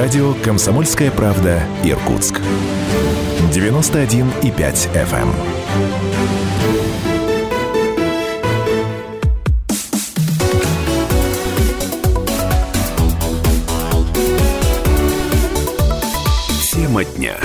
Радио «Комсомольская правда» Иркутск. 91,5 FM. Тема дня.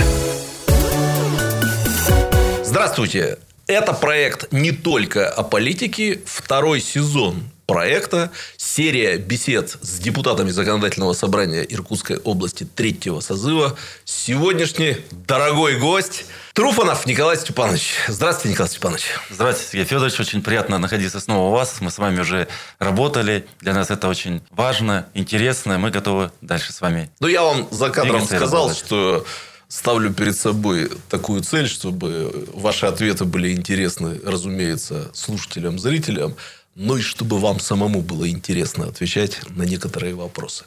Здравствуйте. Это проект не только о политике. Второй сезон проекта. Серия бесед с депутатами Законодательного собрания Иркутской области третьего созыва. Сегодняшний дорогой гость Труфанов Николай Степанович. Здравствуйте, Николай Степанович. Здравствуйте, Сергей Федорович. Очень приятно находиться снова у вас. Мы с вами уже работали. Для нас это очень важно, интересно. Мы готовы дальше с вами. Ну, я вам за кадром сказал, что ставлю перед собой такую цель, чтобы ваши ответы были интересны, разумеется, слушателям, зрителям но и чтобы вам самому было интересно отвечать на некоторые вопросы.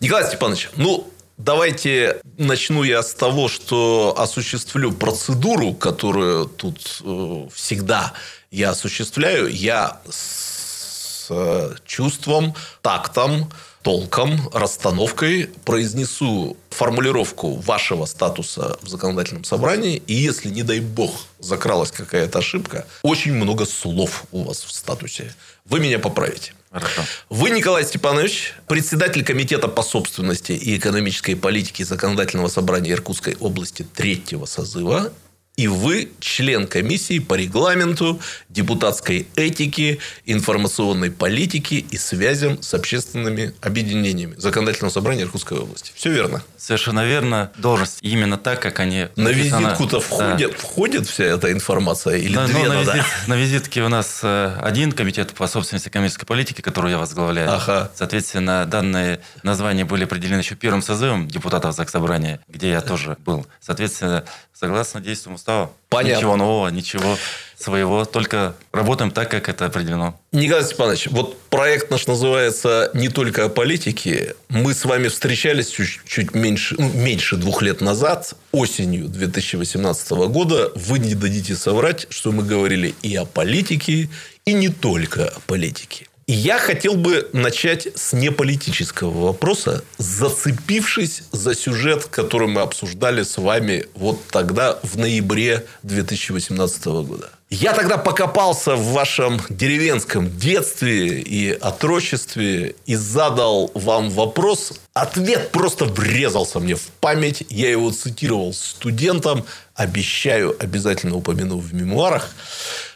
Николай Степанович, ну, давайте начну я с того, что осуществлю процедуру, которую тут э, всегда я осуществляю. Я с э, чувством, тактом, толком, расстановкой произнесу формулировку вашего статуса в законодательном собрании, и если, не дай бог, закралась какая-то ошибка, очень много слов у вас в статусе. Вы меня поправите. Хорошо. Вы, Николай Степанович, председатель Комитета по собственности и экономической политике Законодательного собрания Иркутской области третьего созыва и вы член комиссии по регламенту, депутатской этике, информационной политике и связям с общественными объединениями Законодательного собрания Иркутской области. Все верно? Совершенно верно. Должность именно так, как они... На визитку-то входит, да. входит вся эта информация? Или да, две ну, на, визит, на визитке у нас э, один комитет по собственности экономической политике, который я возглавляю. Ага. Соответственно, данные названия были определены еще первым созывом депутатов Заксобрания, где я тоже был. Соответственно, согласно действиям устава. Понятно. Ничего нового, ничего своего, только работаем так, как это определено. Николай Степанович, вот проект наш называется «Не только о политике». Мы с вами встречались чуть, чуть меньше, ну, меньше двух лет назад, осенью 2018 года. Вы не дадите соврать, что мы говорили и о политике, и не только о политике. Я хотел бы начать с неполитического вопроса, зацепившись за сюжет, который мы обсуждали с вами вот тогда, в ноябре 2018 года. Я тогда покопался в вашем деревенском детстве и отрочестве и задал вам вопрос. Ответ просто врезался мне в память. Я его цитировал студентам. Обещаю, обязательно упомяну в мемуарах.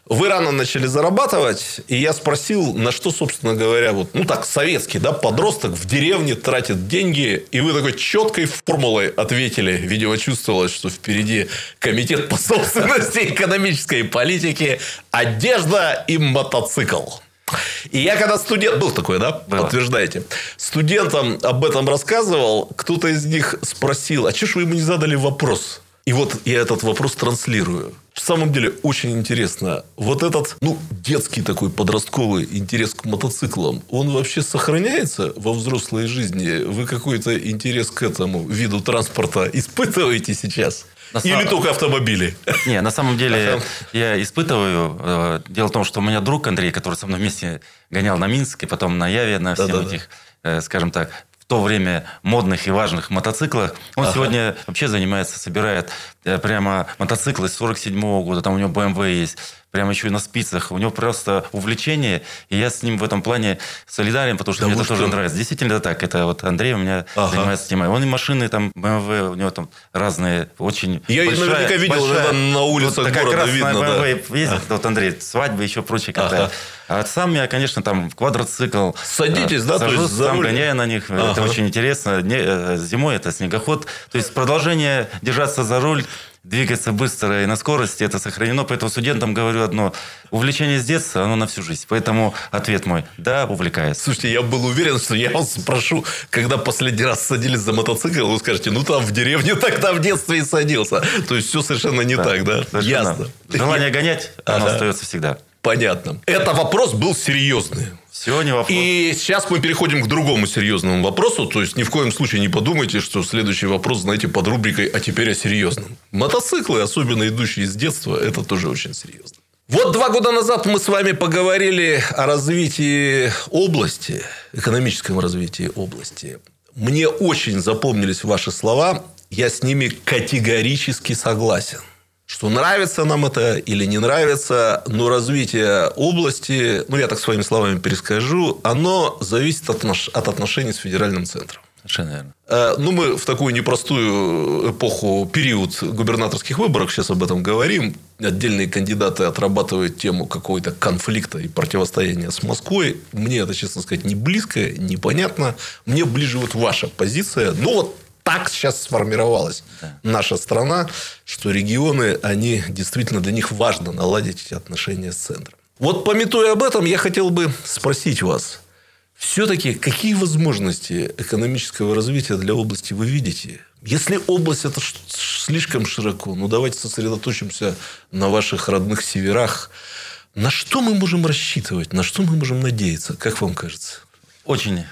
Вы рано начали зарабатывать, и я спросил, на что, собственно говоря, вот, ну так, советский, да, подросток в деревне тратит деньги, и вы такой четкой формулой ответили, видимо, чувствовалось, что впереди комитет по собственности экономической политики, одежда и мотоцикл. И я когда студент... Был такой, да? Было. Подтверждаете. Студентам об этом рассказывал. Кто-то из них спросил, а что ж вы ему не задали вопрос? И вот я этот вопрос транслирую. В самом деле очень интересно. Вот этот, ну, детский такой подростковый интерес к мотоциклам, он вообще сохраняется во взрослой жизни? Вы какой-то интерес к этому виду транспорта испытываете сейчас? На Или сам... только автомобили? Не, на самом деле я испытываю. Э, дело в том, что у меня друг Андрей, который со мной вместе гонял на Минск и потом на Яве, на всех этих, э, скажем так, то время модных и важных мотоциклах. Он ага. сегодня вообще занимается, собирает э, прямо мотоциклы с 47 -го года. Там у него BMW есть прямо еще и на спицах. У него просто увлечение, и я с ним в этом плане солидарен, потому что да мне это что? тоже нравится. Действительно, это так. Это вот Андрей у меня ага. занимается темой. Он и машины там, BMW, у него там разные, очень Я большая, наверняка видел большая, на улицах вот, города, видно. BMW да. ездит, ага. вот Андрей, свадьбы еще прочее. Ага. А сам я, конечно, там квадроцикл. Садитесь, да? Сажусь, то есть сам гоняю на них. Ага. Это очень интересно. Э, зимой это снегоход. То есть продолжение держаться за руль двигаться быстро и на скорости, это сохранено. Поэтому студентам говорю одно. Увлечение с детства, оно на всю жизнь. Поэтому ответ мой – да, увлекается. Слушайте, я был уверен, что я вас спрошу, когда последний раз садились за мотоцикл, вы скажете, ну там в деревне тогда в детстве и садился. То есть, все совершенно не да, так, да? Совершенно. Ясно. Желание гонять, оно ага. остается всегда. Понятно. Это вопрос был серьезный. Не вопрос. И сейчас мы переходим к другому серьезному вопросу. То есть, ни в коем случае не подумайте, что следующий вопрос, знаете, под рубрикой «А теперь о серьезном». Мотоциклы, особенно идущие из детства, это тоже очень серьезно. Вот два года назад мы с вами поговорили о развитии области, экономическом развитии области. Мне очень запомнились ваши слова. Я с ними категорически согласен. Что нравится нам это или не нравится, но развитие области, ну, я так своими словами перескажу, оно зависит от, от отношений с федеральным центром. Совершенно верно. Э, ну, мы в такую непростую эпоху, период губернаторских выборов сейчас об этом говорим. Отдельные кандидаты отрабатывают тему какого-то конфликта и противостояния с Москвой. Мне это, честно сказать, не близко, непонятно. Мне ближе вот ваша позиция. Ну, вот так сейчас сформировалась да. наша страна, что регионы, они действительно для них важно наладить эти отношения с центром. Вот пометуя об этом, я хотел бы спросить вас – все-таки какие возможности экономического развития для области вы видите? Если область это слишком широко, ну давайте сосредоточимся на ваших родных северах. На что мы можем рассчитывать? На что мы можем надеяться? Как вам кажется? Очень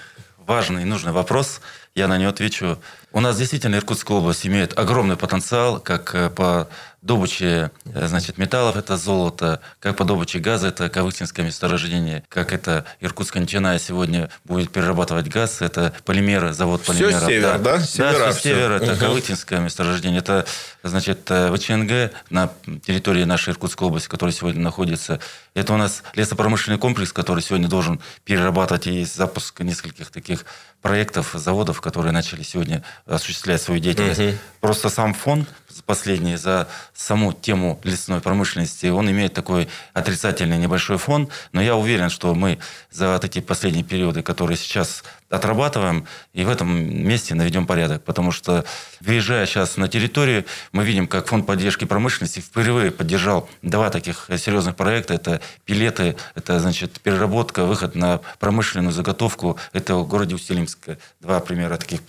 важный и нужный вопрос. Я на него отвечу. У нас действительно Иркутская область имеет огромный потенциал, как э, по добычи э, значит, металлов, это золото, как по добыче газа, это Кавыктинское месторождение, как это Иркутская нефтяная сегодня будет перерабатывать газ, это полимеры, завод полимеров. Все север, да? Да, Севера, все север, это угу. Кавыктинское месторождение, это значит, э, ВЧНГ на территории нашей Иркутской области, которая сегодня находится. Это у нас лесопромышленный комплекс, который сегодня должен перерабатывать, и есть запуск нескольких таких проектов, заводов, которые начали сегодня осуществлять свою деятельность. Угу. Просто сам фонд последний за саму тему лесной промышленности, он имеет такой отрицательный небольшой фон, но я уверен, что мы за вот эти последние периоды, которые сейчас отрабатываем, и в этом месте наведем порядок. Потому что, выезжая сейчас на территорию, мы видим, как фонд поддержки промышленности впервые поддержал два таких серьезных проекта. Это пилеты, это, значит, переработка, выход на промышленную заготовку. Это в городе Устилимск. Два примера таких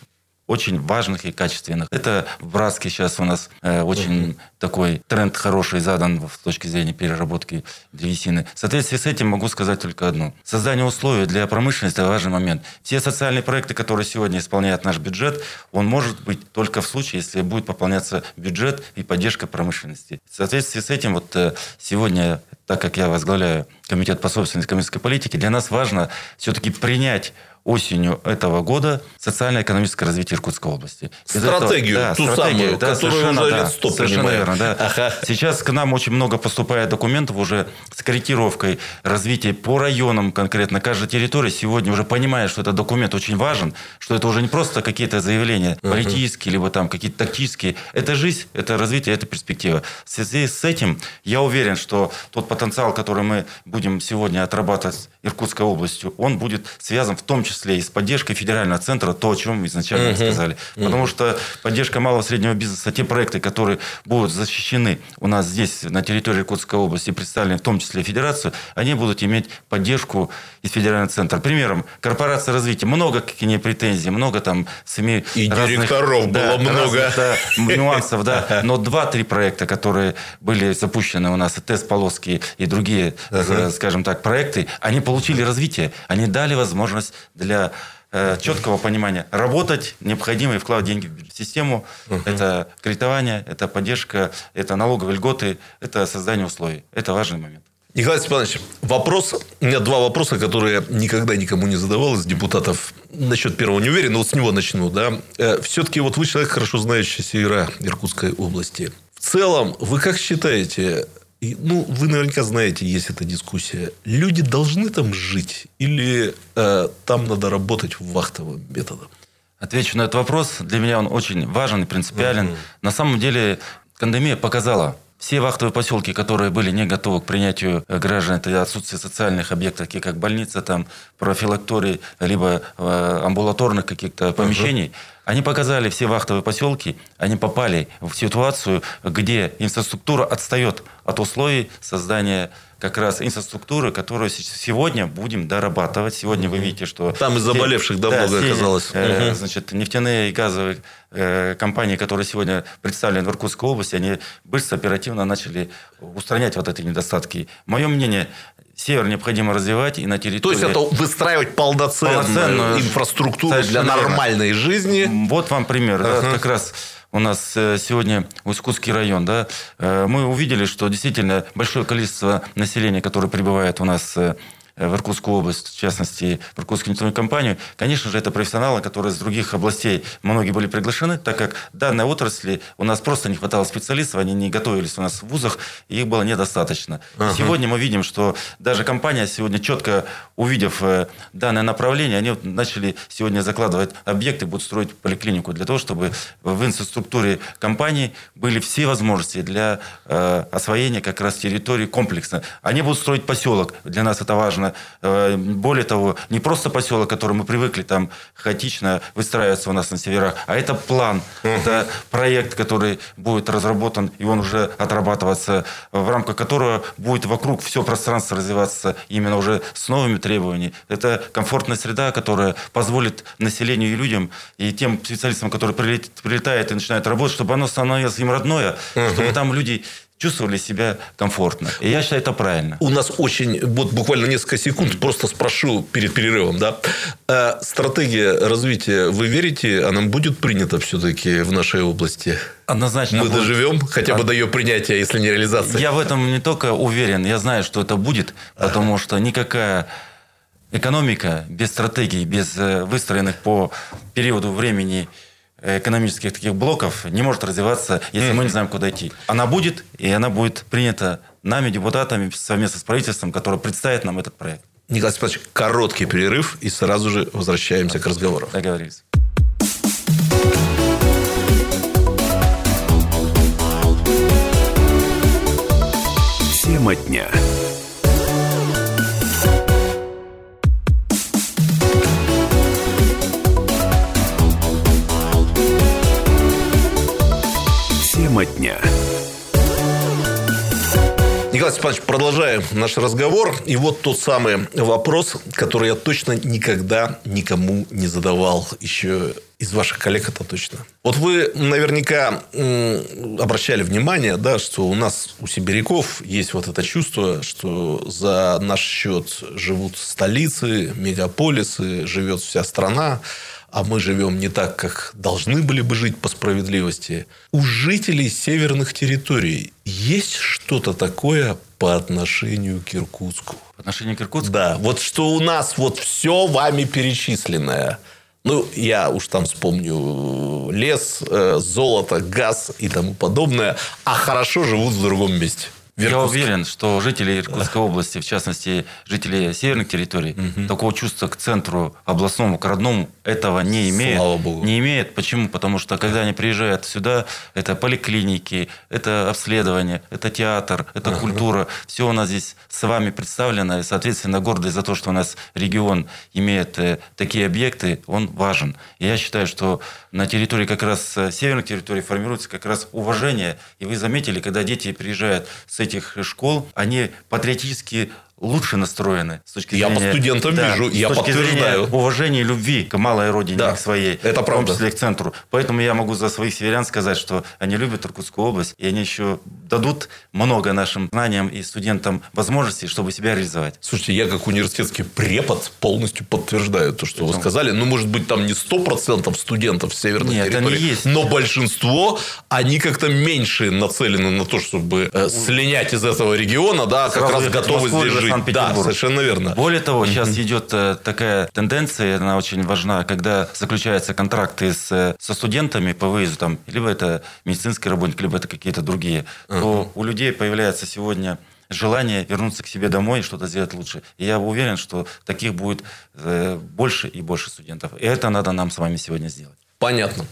очень важных и качественных. Это в Братске сейчас у нас э, очень uh-huh. такой тренд хороший задан с точки зрения переработки древесины. В соответствии с этим могу сказать только одно. Создание условий для промышленности – важный момент. Все социальные проекты, которые сегодня исполняет наш бюджет, он может быть только в случае, если будет пополняться бюджет и поддержка промышленности. В соответствии с этим вот э, сегодня, так как я возглавляю Комитет по собственной экономической политике, для нас важно все-таки принять осенью этого года социально-экономическое развитие Иркутской области. Стратегию, этого, да, ту стратегию, самую, да, которую уже да, лет 100 Совершенно верно, да. Ага. Сейчас к нам очень много поступает документов уже с корректировкой развития по районам конкретно. Каждая территория сегодня уже понимает, что этот документ очень важен, что это уже не просто какие-то заявления политические, либо там какие-то тактические. Это жизнь, это развитие, это перспектива. В связи с этим я уверен, что тот потенциал, который мы будем сегодня отрабатывать Иркутской областью, он будет связан в том числе и с поддержкой федерального центра, то, о чем изначально uh-huh. сказали. Uh-huh. Потому что поддержка малого и среднего бизнеса, те проекты, которые будут защищены у нас здесь, на территории Иркутской области, представлены в том числе Федерацию, они будут иметь поддержку из федерального центра. Примером, корпорация развития. Много какие претензий, много там СМИ И разных, директоров да, было много. Разных, да, нюансов, да. Но два-три проекта, которые были запущены у нас, и тест полоски и другие, uh-huh. скажем так, проекты, они получили развитие, они дали возможность для э, четкого понимания работать, необходимо и вкладывать деньги в систему. Uh-huh. Это кредитование, это поддержка, это налоговые льготы, это создание условий. Это важный момент. Николай Степанович, вопрос, у меня два вопроса, которые никогда никому не задавал из депутатов. Насчет первого не уверен, но вот с него начну. Да? Э, Все-таки вот вы человек, хорошо знающий севера Иркутской области. В целом, вы как считаете, ну, вы наверняка знаете, есть эта дискуссия. Люди должны там жить или э, там надо работать вахтовым методом? Отвечу на этот вопрос. Для меня он очень важен и принципиален. Угу. На самом деле, пандемия показала, все вахтовые поселки, которые были не готовы к принятию э, граждан, это отсутствие социальных объектов, такие как больница, там, профилакторий, либо э, амбулаторных каких-то помещений, uh они показали все вахтовые поселки, они попали в ситуацию, где инфраструктура отстает от условий создания как раз инфраструктуры, которую сегодня будем дорабатывать. Сегодня вы видите, что... Там и заболевших да, много все, оказалось. Э. Значит, нефтяные и газовые э, компании, которые сегодня представлены в Иркутской области, они быстро, оперативно начали устранять вот эти недостатки. Мое мнение, Север необходимо развивать и на территории... То есть, это выстраивать полноценную, полноценную инфраструктуру для нормальной жизни. Вот вам пример. Uh-huh. Как раз у нас э, сегодня Усть-Кутский район, да, э, мы увидели, что действительно большое количество населения, которое прибывает у нас э, в Иркутскую область, в частности, в Иркутскую нефтяную компанию, конечно же, это профессионалы, которые из других областей, многие были приглашены, так как данной отрасли у нас просто не хватало специалистов, они не готовились у нас в вузах, и их было недостаточно. Ага. Сегодня мы видим, что даже компания сегодня четко увидев данное направление, они начали сегодня закладывать объекты, будут строить поликлинику для того, чтобы в инфраструктуре компании были все возможности для э, освоения как раз территории комплексно. Они будут строить поселок, для нас это важно. Э, более того, не просто поселок, который мы привыкли там хаотично выстраиваться у нас на северах, а это план, это проект, который будет разработан, и он уже отрабатываться, в рамках которого будет вокруг все пространство развиваться именно уже с новыми требованиями. Это комфортная среда, которая позволит населению и людям, и тем специалистам, которые прилетают и начинают работать, чтобы оно становилось им родное, угу. чтобы там люди чувствовали себя комфортно. И я считаю, это правильно. У нас очень, вот буквально несколько секунд, просто спрошу перед перерывом, да. А стратегия развития, вы верите, она будет принята все-таки в нашей области? Однозначно. Мы будет. доживем хотя бы а... до ее принятия, если не реализации? Я в этом не только уверен, я знаю, что это будет, потому ага. что никакая экономика без стратегии, без э, выстроенных по периоду времени экономических таких блоков не может развиваться, если мы не знаем, куда идти. Она будет, и она будет принята нами, депутатами, совместно с правительством, которое представит нам этот проект. Николай Степанович, короткий перерыв, и сразу же возвращаемся к разговору. Договорились. Тема дня. Тема дня. Николай Степанович, продолжаем наш разговор. И вот тот самый вопрос, который я точно никогда никому не задавал. Еще из ваших коллег это точно. Вот вы наверняка обращали внимание, да, что у нас, у сибиряков, есть вот это чувство, что за наш счет живут столицы, мегаполисы, живет вся страна а мы живем не так, как должны были бы жить по справедливости. У жителей северных территорий есть что-то такое по отношению к Иркутску? По отношению к Иркутску? Да. Вот что у нас вот все вами перечисленное. Ну, я уж там вспомню лес, э, золото, газ и тому подобное. А хорошо живут в другом месте. Я уверен, что жители Иркутской области, в частности, жители северных территорий, угу. такого чувства к центру областному, к родному, этого не имеют. Слава Богу. Не имеют. Почему? Потому что, когда они приезжают сюда, это поликлиники, это обследование, это театр, это ага. культура. Все у нас здесь с вами представлено. И, соответственно, гордость за то, что у нас регион имеет э, такие объекты, он важен. И я считаю, что на территории как раз э, северных территорий формируется как раз уважение. И вы заметили, когда дети приезжают с этих школ, они патриотически лучше настроены с точки зрения... Я по студентам да, вижу, я подтверждаю. Уважения и любви к малой родине, да, к своей. Это правда. В том числе к центру. Поэтому я могу за своих северян сказать, что они любят Иркутскую область, и они еще дадут много нашим знаниям и студентам возможностей, чтобы себя реализовать. Слушайте, я как университетский препод полностью подтверждаю то, что Причем? вы сказали. Ну, может быть, там не 100% студентов северных Нет, территорий, не есть. но большинство, они как-то меньше нацелены на то, чтобы э, слинять из этого региона, да, Сразу как раз готовы здесь жить. Санкт-Петербург. Да, совершенно верно. Более того, сейчас идет э, такая тенденция, она очень важна, когда заключаются контракты с, э, со студентами по выезду, там, либо это медицинский работник, либо это какие-то другие, uh-huh. то у людей появляется сегодня желание вернуться к себе домой и что-то сделать лучше. И я уверен, что таких будет э, больше и больше студентов. И это надо нам с вами сегодня сделать. Понятно.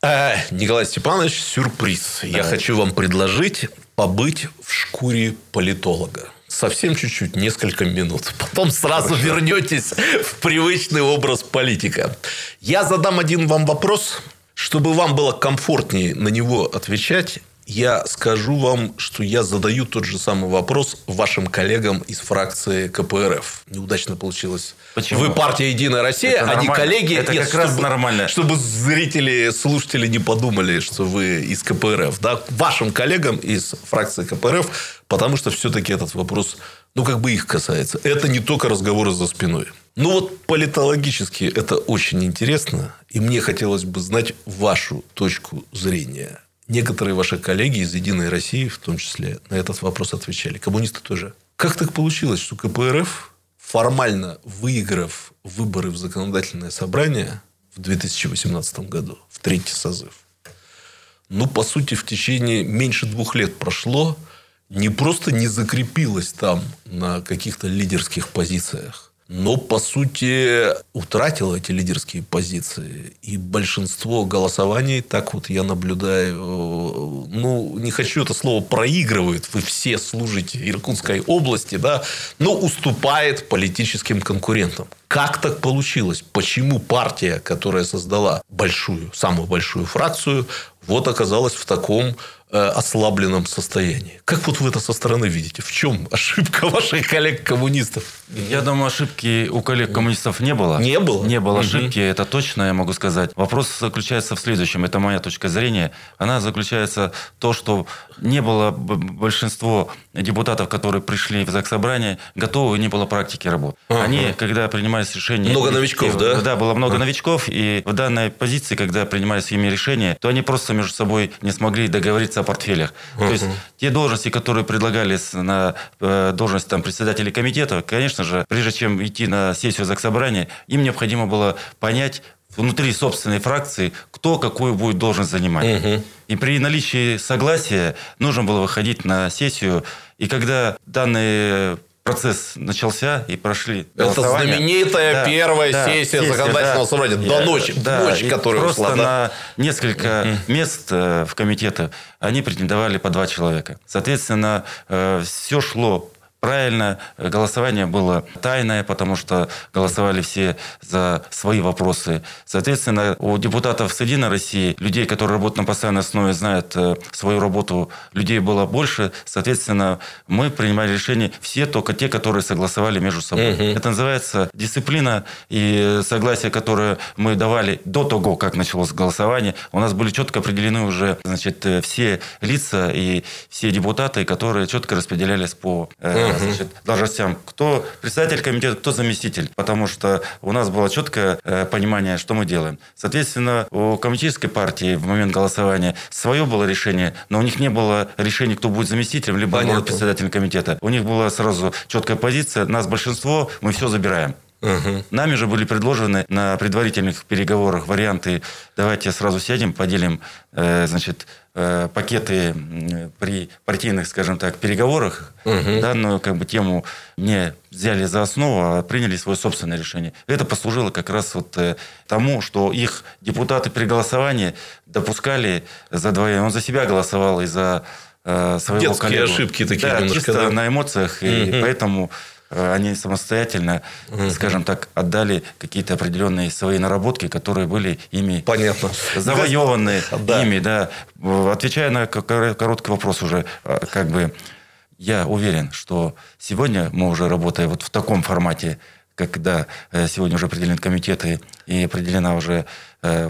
Николай Степанович, сюрприз. Да. Я хочу вам предложить побыть в шкуре политолога совсем чуть-чуть, несколько минут. Потом сразу Хорошо. вернетесь в привычный образ политика. Я задам один вам вопрос, чтобы вам было комфортнее на него отвечать. Я скажу вам, что я задаю тот же самый вопрос вашим коллегам из фракции КПРФ. Неудачно получилось. Почему? Вы партия «Единая Россия», а не коллеги. Это Нет, как чтобы, раз нормально. Чтобы зрители, слушатели не подумали, что вы из КПРФ. Да? Вашим коллегам из фракции КПРФ, потому что все-таки этот вопрос, ну, как бы их касается. Это не только разговоры за спиной. Ну, вот политологически это очень интересно. И мне хотелось бы знать вашу точку зрения Некоторые ваши коллеги из «Единой России», в том числе, на этот вопрос отвечали. Коммунисты тоже. Как так получилось, что КПРФ формально выиграв выборы в законодательное собрание в 2018 году, в третий созыв, ну, по сути, в течение меньше двух лет прошло, не просто не закрепилось там на каких-то лидерских позициях, но, по сути, утратила эти лидерские позиции. И большинство голосований, так вот я наблюдаю, ну, не хочу это слово проигрывают, вы все служите Иркутской области, да, но уступает политическим конкурентам. Как так получилось? Почему партия, которая создала большую, самую большую фракцию, вот оказалась в таком Э, ослабленном состоянии. Как вот вы это со стороны видите? В чем ошибка ваших коллег-коммунистов? Я думаю, ошибки у коллег-коммунистов не было. Не было? Не было ошибки, это точно я могу сказать. Вопрос заключается в следующем, это моя точка зрения. Она заключается в том, что не было большинство депутатов, которые пришли в Заксобрание, готовы, не было практики работы. Ага. Они, когда принимались решения... Много новичков, и, да? Да, было много ага. новичков, и в данной позиции, когда принимались ими решения, то они просто между собой не смогли договориться о портфелях. Uh-huh. То есть те должности, которые предлагались на э, должность там, председателя комитета, конечно же, прежде чем идти на сессию Заксобрания, им необходимо было понять внутри собственной фракции, кто какую будет должность занимать. Uh-huh. И при наличии согласия нужно было выходить на сессию. И когда данные процесс начался и прошли Это знаменитая да, первая да, сессия, сессия законодательного да, собрания до ночи, да, ночь, которая просто ушла, да? на несколько mm-hmm. мест э, в комитете они претендовали по два человека. Соответственно, э, все шло правильно. Голосование было тайное, потому что голосовали все за свои вопросы. Соответственно, у депутатов с «Единой России», людей, которые работают на постоянной основе, знают э, свою работу, людей было больше. Соответственно, мы принимали решение все только те, которые согласовали между собой. Угу. Это называется дисциплина и согласие, которое мы давали до того, как началось голосование. У нас были четко определены уже значит, э, все лица и все депутаты, которые четко распределялись по угу угу. значит, должностям. Кто председатель комитета, кто заместитель. Потому что у нас было четкое э, понимание, что мы делаем. Соответственно, у коммунистической партии в момент голосования свое было решение, но у них не было решения, кто будет заместителем, либо будет председателем комитета. У них была сразу четкая позиция. Нас большинство, мы все забираем. Угу. Нами же были предложены на предварительных переговорах варианты, давайте сразу сядем, поделим э, значит, э, пакеты при партийных, скажем так, переговорах. Угу. Данную как бы, тему не взяли за основу, а приняли свое собственное решение. Это послужило как раз вот э, тому, что их депутаты при голосовании допускали за двоих. Он за себя голосовал и за своего Детские коллегу. ошибки такие да, немножко. чисто да? на эмоциях. Угу. И поэтому они самостоятельно, угу. скажем так, отдали какие-то определенные свои наработки, которые были ими Понятно. завоеваны да. ими. Да. Отвечая на короткий вопрос уже, э, как бы я уверен, что сегодня мы уже работаем вот в таком формате, когда э, сегодня уже определены комитеты и определена уже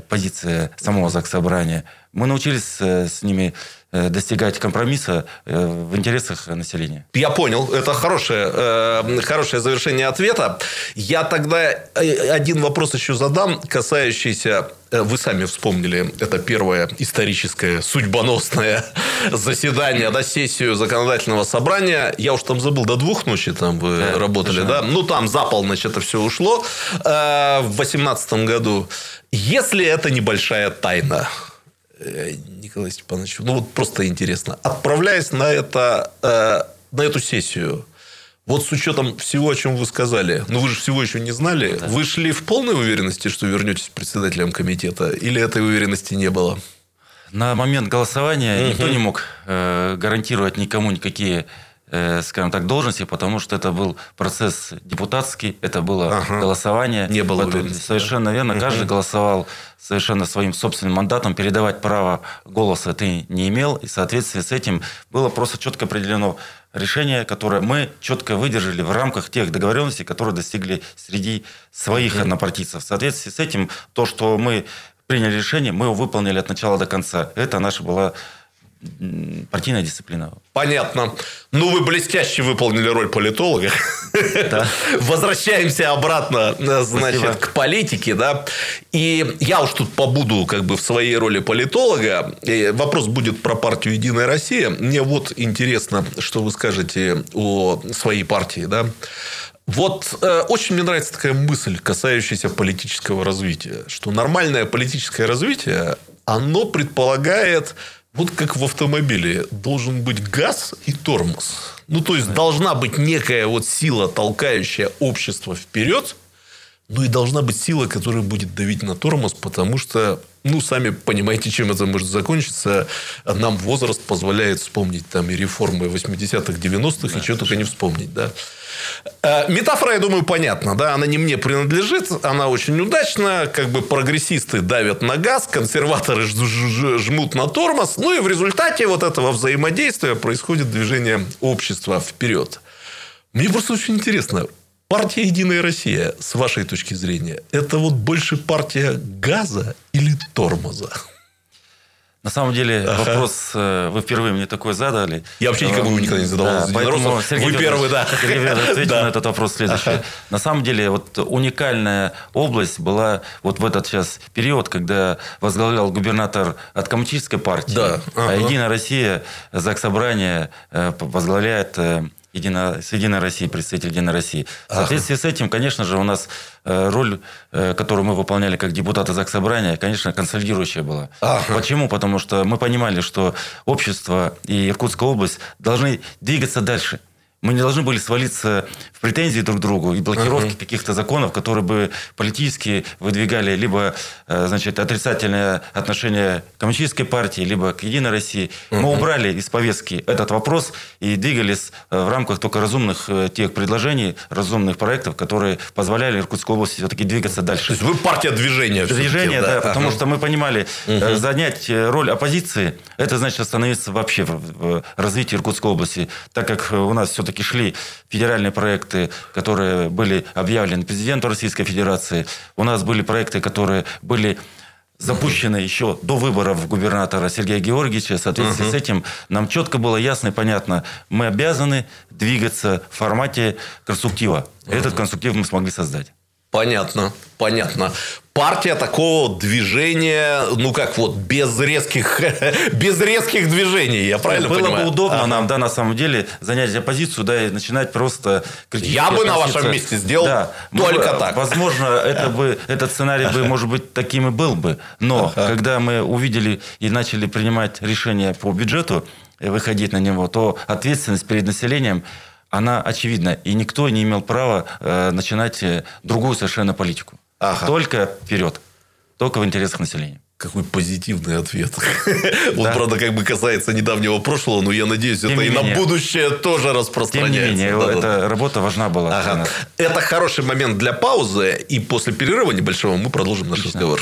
позиция самого Заксобрания, мы научились с ними Э, достигать компромисса э, в интересах населения. Я понял. Это хорошее, э, хорошее завершение ответа. Я тогда один вопрос еще задам, касающийся вы сами вспомнили, это первое историческое судьбоносное заседание, да, сессию законодательного собрания. Я уж там забыл, до двух ночи там вы да, работали, да? Ну, там за полночь это все ушло в 2018 году. Если это небольшая тайна, Э, Николай Степанович, ну вот просто интересно, отправляясь на, это, э, на эту сессию, вот с учетом всего, о чем вы сказали, ну вы же всего еще не знали, да. вы шли в полной уверенности, что вернетесь председателем комитета, или этой уверенности не было? На момент голосования угу. никто не мог э, гарантировать никому никакие Э, скажем так, должности, потому что это был процесс депутатский, это было ага. голосование. Не было уверенности. Совершенно верно. Угу. Каждый голосовал совершенно своим собственным мандатом. Передавать право голоса ты не имел. И в соответствии с этим было просто четко определено решение, которое мы четко выдержали в рамках тех договоренностей, которые достигли среди своих угу. однопартийцев. В соответствии с этим, то, что мы приняли решение, мы его выполнили от начала до конца. Это наша была партийная дисциплина. Понятно. Ну, вы блестяще выполнили роль политолога. Да. Возвращаемся обратно, значит, Спасибо. к политике, да. И я уж тут побуду как бы в своей роли политолога. И вопрос будет про партию «Единая Россия». Мне вот интересно, что вы скажете о своей партии, да. Вот э, очень мне нравится такая мысль, касающаяся политического развития, что нормальное политическое развитие, оно предполагает, вот как в автомобиле, должен быть газ и тормоз. Ну, то есть, должна быть некая вот сила, толкающая общество вперед, ну и должна быть сила, которая будет давить на тормоз, потому что, ну, сами понимаете, чем это может закончиться. Нам возраст позволяет вспомнить там и реформы 80-х, 90-х, да, и что только не вспомнить, да. Э, метафора, я думаю, понятна, да, она не мне принадлежит, она очень удачна, как бы прогрессисты давят на газ, консерваторы жмут на тормоз, ну и в результате вот этого взаимодействия происходит движение общества вперед. Мне просто очень интересно, Партия «Единая Россия», с вашей точки зрения, это вот больше партия газа или тормоза? На самом деле, ага. вопрос э, вы впервые мне такой задали. Я вообще никому его никогда не задавал. Да, поэтому, Сергей вы первый, да. Сергей ответил да. на этот вопрос следующий. Ага. На самом деле, вот уникальная область была вот в этот сейчас период, когда возглавлял губернатор от коммунистической партии, да. ага. а «Единая Россия», ЗАГС Собрание э, возглавляет э, Едино, с Единой России, представитель Единой России. В соответствии ага. с этим, конечно же, у нас э, роль, э, которую мы выполняли как депутаты ЗАГС Собрания, конечно, консолидирующая была. Ага. Почему? Потому что мы понимали, что общество и Иркутская область должны двигаться дальше. Мы не должны были свалиться в претензии друг к другу и блокировки uh-huh. каких-то законов, которые бы политически выдвигали либо э, значит, отрицательное отношение к коммунистической партии, либо к Единой России. Uh-huh. Мы убрали из повестки этот вопрос и двигались э, в рамках только разумных э, тех предложений, разумных проектов, которые позволяли Иркутской области все-таки двигаться дальше. То есть вы партия движения. Движение, да, да uh-huh. потому что мы понимали, uh-huh. занять роль оппозиции, это значит остановиться вообще в развитии Иркутской области, так как у нас все все-таки шли федеральные проекты, которые были объявлены президенту Российской Федерации. У нас были проекты, которые были запущены еще до выборов губернатора Сергея Георгиевича. В соответствии uh-huh. с этим нам четко было ясно и понятно, мы обязаны двигаться в формате конструктива. Uh-huh. Этот конструктив мы смогли создать. Понятно, понятно. Партия такого движения, ну как вот, без резких, без резких движений, я правильно Было понимаю? бы удобно ага. нам, да, на самом деле, занять оппозицию, да, и начинать просто Я бы на вашем месте сделал да, только мы, так. Возможно, это бы, этот сценарий бы, может быть, таким и был бы. Но, ага. когда мы увидели и начали принимать решения по бюджету, и выходить на него, то ответственность перед населением она очевидна. И никто не имел права э, начинать э, другую совершенно политику. Ага. Только вперед. Только в интересах населения. Какой позитивный ответ. Он, правда, как бы касается недавнего прошлого, но я надеюсь, это и на будущее тоже распространяется. Тем не менее, эта работа важна была. Это хороший момент для паузы. И после перерыва небольшого мы продолжим наш разговор.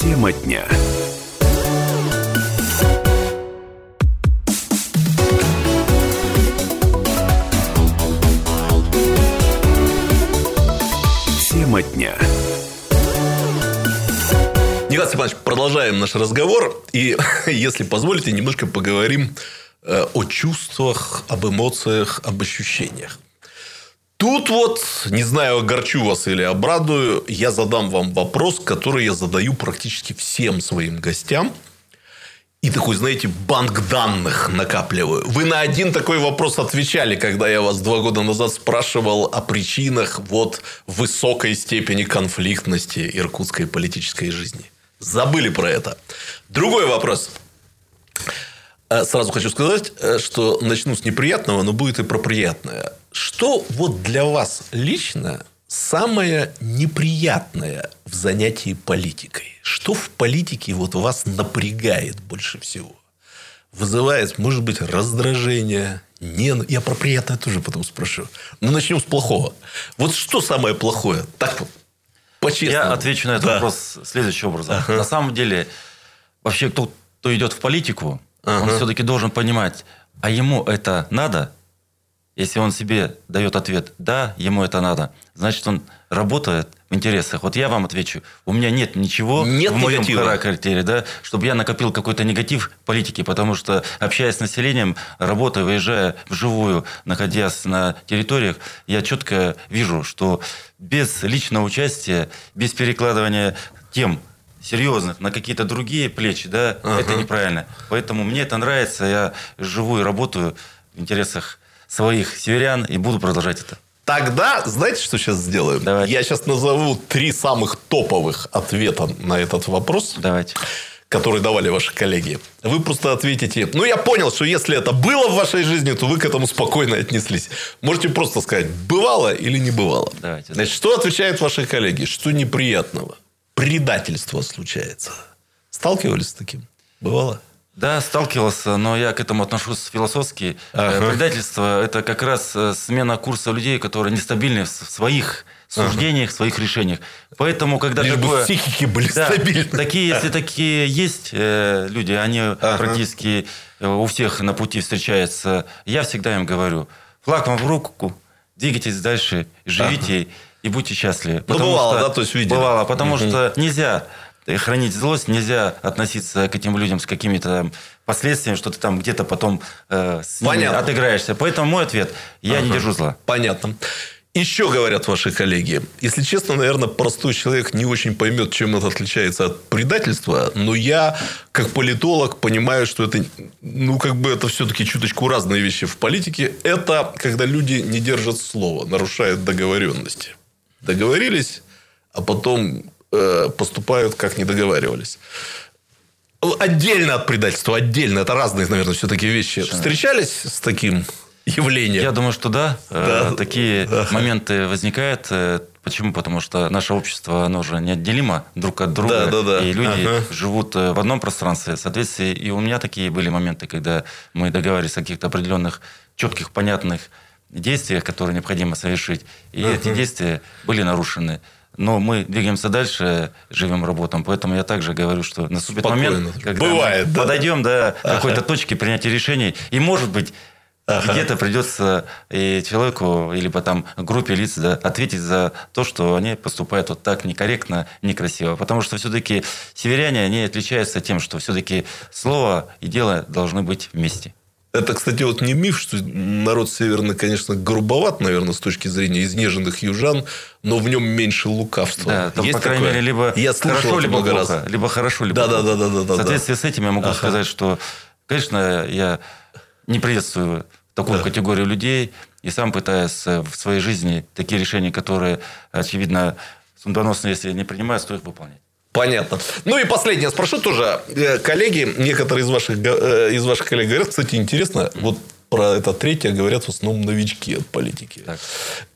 Тема дня. Тема дня. Николай Степанович, продолжаем наш разговор. И, если позволите, немножко поговорим э, о чувствах, об эмоциях, об ощущениях. Тут вот, не знаю, огорчу вас или обрадую, я задам вам вопрос, который я задаю практически всем своим гостям. И такой, знаете, банк данных накапливаю. Вы на один такой вопрос отвечали, когда я вас два года назад спрашивал о причинах вот высокой степени конфликтности иркутской политической жизни. Забыли про это. Другой вопрос. Э, сразу хочу сказать, э, что начну с неприятного, но будет и про приятное. Что вот для вас лично самое неприятное в занятии политикой? Что в политике вот вас напрягает больше всего? Вызывает, может быть, раздражение, не, я про приятное тоже потом спрошу. Но начнем с плохого. Вот что самое плохое? Так по-честному. Я отвечу на этот да. вопрос следующим образом. Ага. На самом деле, вообще, кто, кто идет в политику, ага. он все-таки должен понимать, а ему это надо? Если он себе дает ответ «да, ему это надо», значит, он работает в интересах. Вот я вам отвечу, у меня нет ничего нет в моем негатива. характере, да, чтобы я накопил какой-то негатив в политике, потому что, общаясь с населением, работая, выезжая вживую, находясь на территориях, я четко вижу, что без личного участия, без перекладывания тем, серьезных на какие-то другие плечи, да, ага. это неправильно. Поэтому мне это нравится, я живу и работаю в интересах своих северян и буду продолжать это. Тогда, знаете, что сейчас сделаем? Давайте. Я сейчас назову три самых топовых ответа на этот вопрос. Давайте которые давали ваши коллеги. Вы просто ответите, ну, я понял, что если это было в вашей жизни, то вы к этому спокойно отнеслись. Можете просто сказать, бывало или не бывало. Давайте. Значит, что отвечают ваши коллеги? Что неприятного? Предательство случается. Сталкивались с таким? Бывало? Да, сталкивался, но я к этому отношусь философски. Э, ага. Предательство – это как раз э, смена курса людей, которые нестабильны в своих суждениях, ага. своих решениях. Поэтому, когда Лишь такое... бы психики были да, стабильны. Такие, если такие есть э, люди, они ага. практически э, у всех на пути встречаются, я всегда им говорю, флаг вам в руку, двигайтесь дальше, живите ага. и будьте счастливы. Ну, бывало, что, да, то есть видели. Бывало, потому угу. что нельзя хранить злость, нельзя относиться к этим людям с какими-то последствиями, что ты там где-то потом э, с ними отыграешься. Поэтому мой ответ – я ага. не держу зла. Понятно. Еще говорят ваши коллеги. Если честно, наверное, простой человек не очень поймет, чем это отличается от предательства. Но я, как политолог, понимаю, что это, ну, как бы это все-таки чуточку разные вещи в политике. Это когда люди не держат слова, нарушают договоренности. Договорились, а потом э, поступают, как не договаривались. Отдельно от предательства, отдельно. Это разные, наверное, все-таки вещи. Встречались с таким явление. Я думаю, что да. да. Э, такие да. моменты возникают. Э, почему? Потому что наше общество, оно уже неотделимо друг от друга. Да, да, да. И люди ага. живут в одном пространстве. Соответственно, и у меня такие были моменты, когда мы договаривались о каких-то определенных четких, понятных действиях, которые необходимо совершить. И ага. эти действия были нарушены. Но мы двигаемся дальше, живем, работаем. Поэтому я также говорю, что наступит Спокойно. момент, когда Бывает, мы да? подойдем до ага. какой-то точки принятия решений. И, может быть, Ага. Где-то придется и человеку, либо там группе лиц да, ответить за то, что они поступают вот так некорректно, некрасиво. Потому что все-таки северяне, они отличаются тем, что все-таки слово и дело должны быть вместе. Это, кстати, вот не миф, что народ северный, конечно, грубоват, наверное, с точки зрения изнеженных южан, но в нем меньше лукавства. Да, там, Есть по крайней мере, либо я хорошо, либо плохо, раз. либо хорошо, либо да, плохо. Да, да, да, да, В соответствии да. с этим я могу ага. сказать, что, конечно, я не приветствую такую да. категорию людей и сам пытаюсь э, в своей жизни такие решения, которые, очевидно, судьбоносные, если не принимают, стоит выполнять. Понятно. Ну и последнее спрошу тоже. Э, коллеги, некоторые из ваших, э, из ваших коллег говорят, кстати, интересно, вот про это третье говорят в основном новички от политики. Так.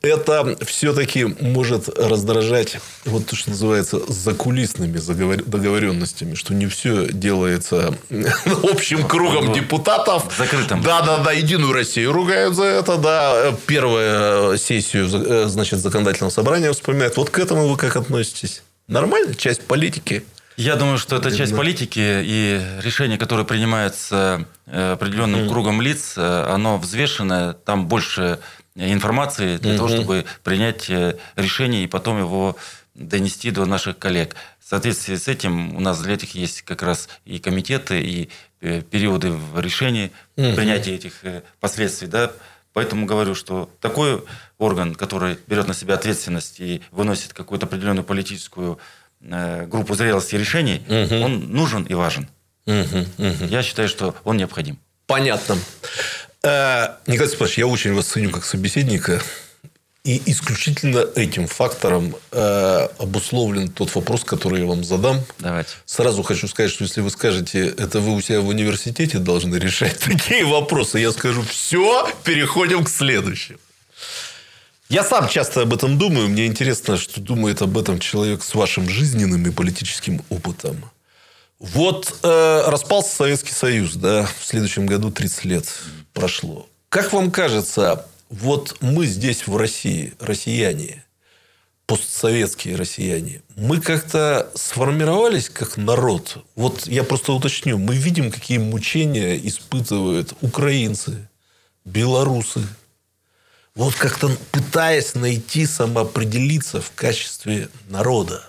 Это все-таки может раздражать, вот то, что называется, закулисными договоренностями, что не все делается общим кругом ну, депутатов. Закрытым. Да, да, да, Единую Россию ругают за это, да, первую сессию, э, значит, законодательного собрания вспоминают. Вот к этому вы как относитесь? Нормально? Часть политики? Я думаю, что это часть политики, и решение, которое принимается э, определенным кругом лиц, э, оно взвешенное, там больше информации для того, чтобы принять э, решение и потом его донести до наших коллег. В соответствии с этим у нас для этих есть как раз и комитеты, и периоды в решении принятия этих последствий. Да? Поэтому говорю, что такой орган, который берет на себя ответственность и выносит какую-то определенную политическую Э, группу зрелости решений, угу. он нужен и важен. Угу, угу. Я считаю, что он необходим. Понятно. Э, Николай Степанович, я очень вас ценю как собеседника. И исключительно этим фактором э, обусловлен тот вопрос, который я вам задам. Давайте. Сразу хочу сказать, что если вы скажете, это вы у себя в университете должны решать такие вопросы, я скажу, все, переходим к следующему. Я сам часто об этом думаю. Мне интересно, что думает об этом человек с вашим жизненным и политическим опытом. Вот э, распался Советский Союз, да, в следующем году 30 лет прошло. Как вам кажется, вот мы здесь в России, россияне, постсоветские россияне, мы как-то сформировались как народ. Вот я просто уточню, мы видим, какие мучения испытывают украинцы, белорусы, вот как-то пытаясь найти самоопределиться в качестве народа,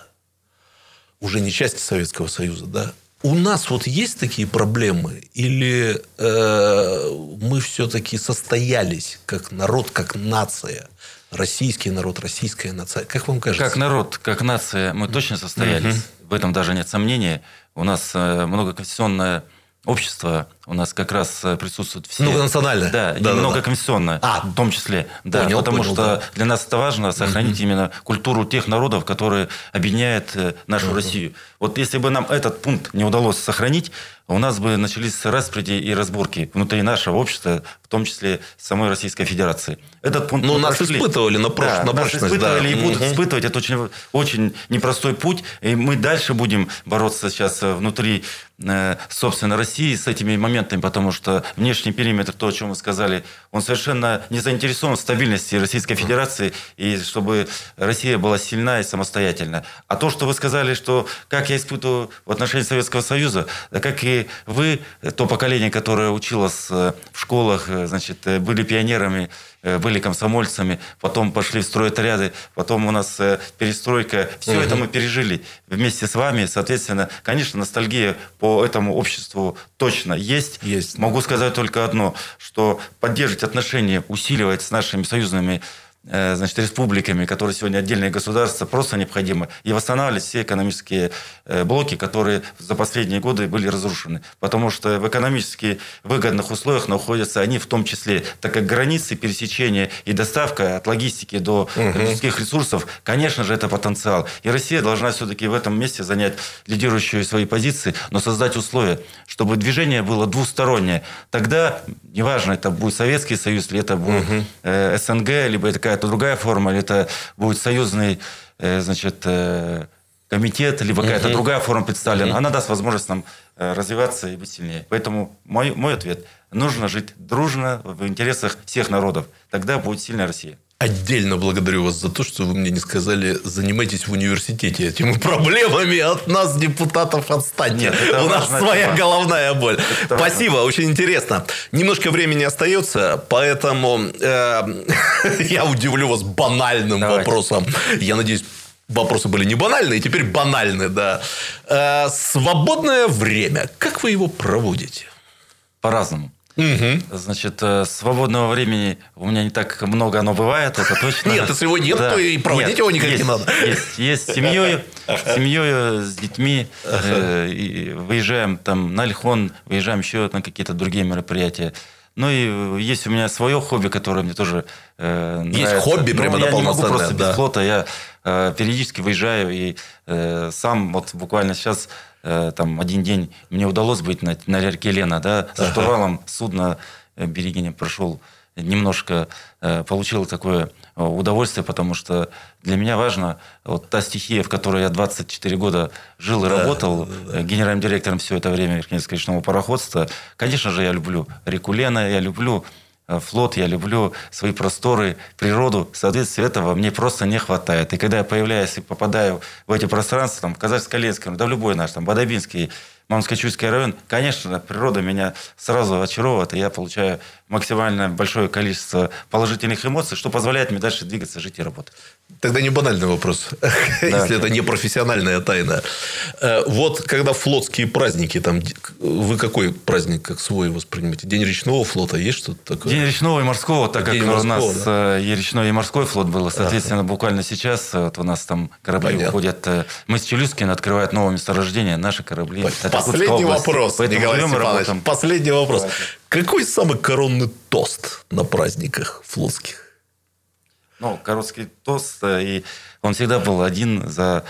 уже не части Советского Союза, да, у нас вот есть такие проблемы? Или э, мы все-таки состоялись как народ, как нация? Российский народ, российская нация. Как вам кажется? Как народ, как нация мы точно состоялись. Угу. в этом даже нет сомнений. У нас э, многоконфессионное общество у нас как раз э, присутствует все... Многонациональное. Да, да, и многоконфессионное а, в том числе. Да, понял, потому понял, что да. для нас это важно, сохранить mm-hmm. именно культуру тех народов, которые объединяют э, нашу mm-hmm. Россию. Вот если бы нам этот пункт не удалось сохранить, у нас бы начались распреди и разборки внутри нашего общества, в том числе самой Российской Федерации. Этот пункт ну, нас прошли. испытывали на, прош... да, на нас испытывали да. и будут угу. испытывать. Это очень, очень непростой путь. И мы дальше будем бороться сейчас э, внутри, собственно, России с этими моментами, потому что внешний периметр, то, о чем вы сказали, он совершенно не заинтересован в стабильности Российской Федерации и чтобы Россия была сильна и самостоятельна. А то, что вы сказали, что как я испытываю в отношении Советского Союза, как и вы, то поколение, которое училось э, в школах, значит, были пионерами Э, были комсомольцами, потом пошли в стройотряды, потом у нас э, перестройка. Все угу. это мы пережили вместе с вами. Соответственно, конечно, ностальгия по этому обществу точно есть. Есть. Могу сказать только одно, что поддерживать отношения, усиливать с нашими союзными Э, значит, республиками, которые сегодня отдельные государства, просто необходимо. И восстанавливать все экономические э, блоки, которые за последние годы были разрушены. Потому что в экономически выгодных условиях находятся они в том числе, так как границы пересечения и доставка от логистики до людских ресурсов, конечно же, это потенциал. И Россия должна все-таки в этом месте занять лидирующие свои позиции, но создать условия, чтобы движение было двустороннее. Тогда, неважно, это будет Советский Союз, или это будет угу. СНГ, либо это какая-то другая форма, или это будет союзный, э, значит, э, комитет, либо какая-то другая форма представлена, она даст возможность нам э, развиваться и быть сильнее. Поэтому мой, мой ответ – нужно жить дружно в интересах всех народов. Тогда будет сильная Россия. Отдельно благодарю вас за то, что вы мне не сказали, занимайтесь в университете этими проблемами от нас, депутатов, отстаньте. Нет, У нас своя тема. головная боль. Это Спасибо, важно. очень интересно. Немножко времени остается, поэтому э, я удивлю вас банальным Давайте. вопросом. Я надеюсь, вопросы были не банальные, теперь банальные, да. Э, свободное время. Как вы его проводите? По-разному. Угу. Значит, э, свободного времени у меня не так много оно бывает, это точно. Нет, если его нет, да. то и проводить нет, его никак есть, не надо. Есть, есть с семьей, с семьей, с детьми. Э, и выезжаем там на Альхон, выезжаем еще на какие-то другие мероприятия. Ну и есть у меня свое хобби, которое мне тоже э, Есть нравится. хобби ну, прямо Я не могу просто да. без флота. Я э, периодически выезжаю и э, сам вот буквально сейчас Э, там один день мне удалось быть на, на реке Лена, да, с штурвалом судна э, Берегиня прошел немножко э, получил такое удовольствие, потому что для меня важно вот та стихия, в которой я 24 года жил и да, работал, да, генеральным директором все это время Верхневского речного пароходства. Конечно же, я люблю реку Лена, я люблю Э, флот, я люблю свои просторы, природу. Соответственно, этого мне просто не хватает. И когда я появляюсь и попадаю в эти пространства, там, Казахско-Ленский, да любой наш, там, Бадабинский, Мамско-Чуйский район, конечно, природа меня сразу очаровывает, и я получаю максимально большое количество положительных эмоций, что позволяет мне дальше двигаться, жить и работать. Тогда не банальный вопрос, да. если это не профессиональная тайна. Э, вот когда флотские праздники, там вы какой праздник как свой воспринимаете? День речного флота есть что-то такое? День речного и морского, так День как морского, у нас да? Э, и речной и морской флот был, соответственно, ага. буквально сейчас вот у нас там корабли Понятно. уходят. Э, мы с Челюскин открывают новое месторождение, наши корабли. Последний вопрос, Николай Степанович, последний вопрос. Давайте. Какой самый коронный тост на праздниках флотских? Ну, короткий тост, э, и он всегда был один за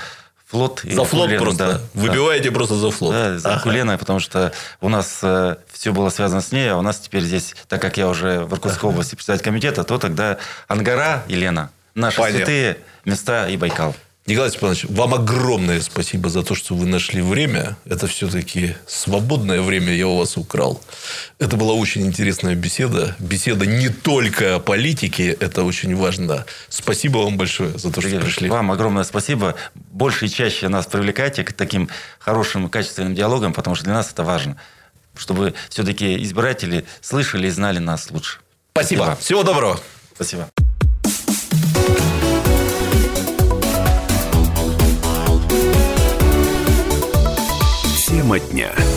флот. За флот Кулена, просто? Да, Выбиваете да. просто за флот? Да, за ага. Кулена, потому что у нас э, все было связано с ней, а у нас теперь здесь, так как я уже в Иркутской ага. области председатель комитета, то тогда Ангара и Лена. Наши Понятно. святые места и Байкал. Николай Степанович, вам огромное спасибо за то, что вы нашли время. Это все-таки свободное время я у вас украл. Это была очень интересная беседа. Беседа не только о политике, это очень важно. Спасибо вам большое за то, что пришли. Вам огромное спасибо. Больше и чаще нас привлекайте к таким хорошим и качественным диалогам, потому что для нас это важно. Чтобы все-таки избиратели слышали и знали нас лучше. Спасибо. спасибо. Всего доброго. Спасибо. Тема дня.